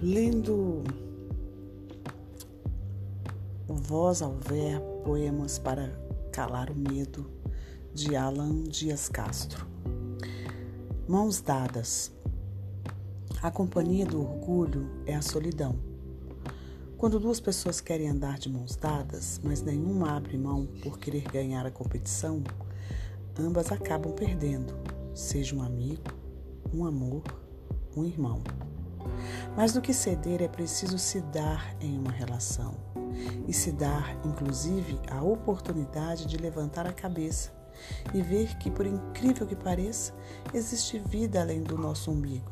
Lendo Voz ao Ver Poemas para Calar o Medo, de Alan Dias Castro. Mãos dadas. A companhia do orgulho é a solidão. Quando duas pessoas querem andar de mãos dadas, mas nenhuma abre mão por querer ganhar a competição, ambas acabam perdendo, seja um amigo, um amor, um irmão. Mais do que ceder, é preciso se dar em uma relação e se dar, inclusive, a oportunidade de levantar a cabeça e ver que, por incrível que pareça, existe vida além do nosso umbigo.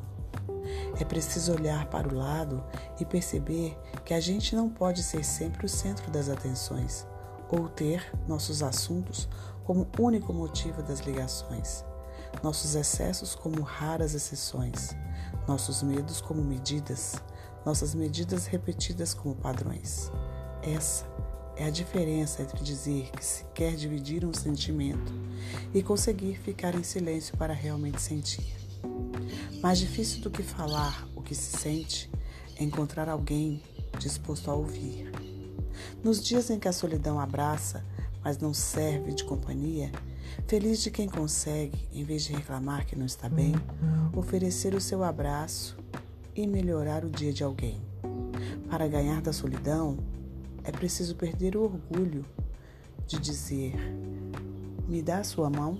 É preciso olhar para o lado e perceber que a gente não pode ser sempre o centro das atenções ou ter nossos assuntos como único motivo das ligações, nossos excessos como raras exceções nossos medos como medidas, nossas medidas repetidas como padrões. Essa é a diferença entre dizer que se quer dividir um sentimento e conseguir ficar em silêncio para realmente sentir. Mais difícil do que falar o que se sente é encontrar alguém disposto a ouvir. Nos dias em que a solidão abraça, mas não serve de companhia, Feliz de quem consegue, em vez de reclamar que não está bem, oferecer o seu abraço e melhorar o dia de alguém. Para ganhar da solidão, é preciso perder o orgulho de dizer: Me dá sua mão.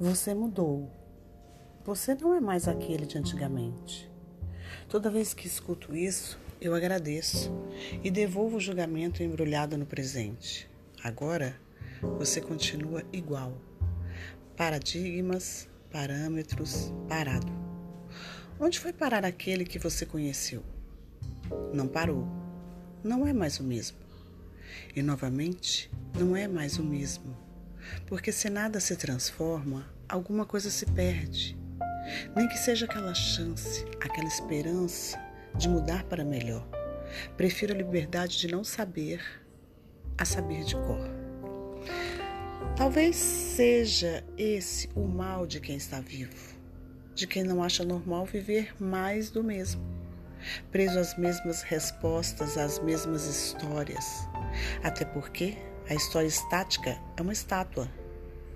Você mudou. Você não é mais aquele de antigamente. Toda vez que escuto isso, eu agradeço e devolvo o julgamento embrulhado no presente. Agora, você continua igual. Paradigmas, parâmetros, parado. Onde foi parar aquele que você conheceu? Não parou. Não é mais o mesmo. E novamente, não é mais o mesmo. Porque se nada se transforma, alguma coisa se perde. Nem que seja aquela chance, aquela esperança de mudar para melhor. Prefiro a liberdade de não saber a saber de cor. Talvez seja esse o mal de quem está vivo, de quem não acha normal viver mais do mesmo, preso às mesmas respostas, às mesmas histórias. Até porque a história estática é uma estátua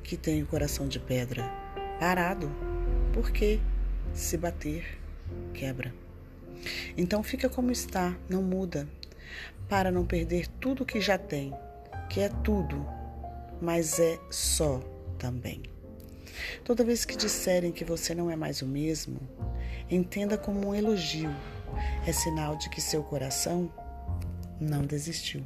que tem o coração de pedra, parado porque se bater, quebra. Então fica como está, não muda, para não perder tudo que já tem, que é tudo, mas é só também. Toda vez que disserem que você não é mais o mesmo, entenda como um elogio. É sinal de que seu coração não desistiu.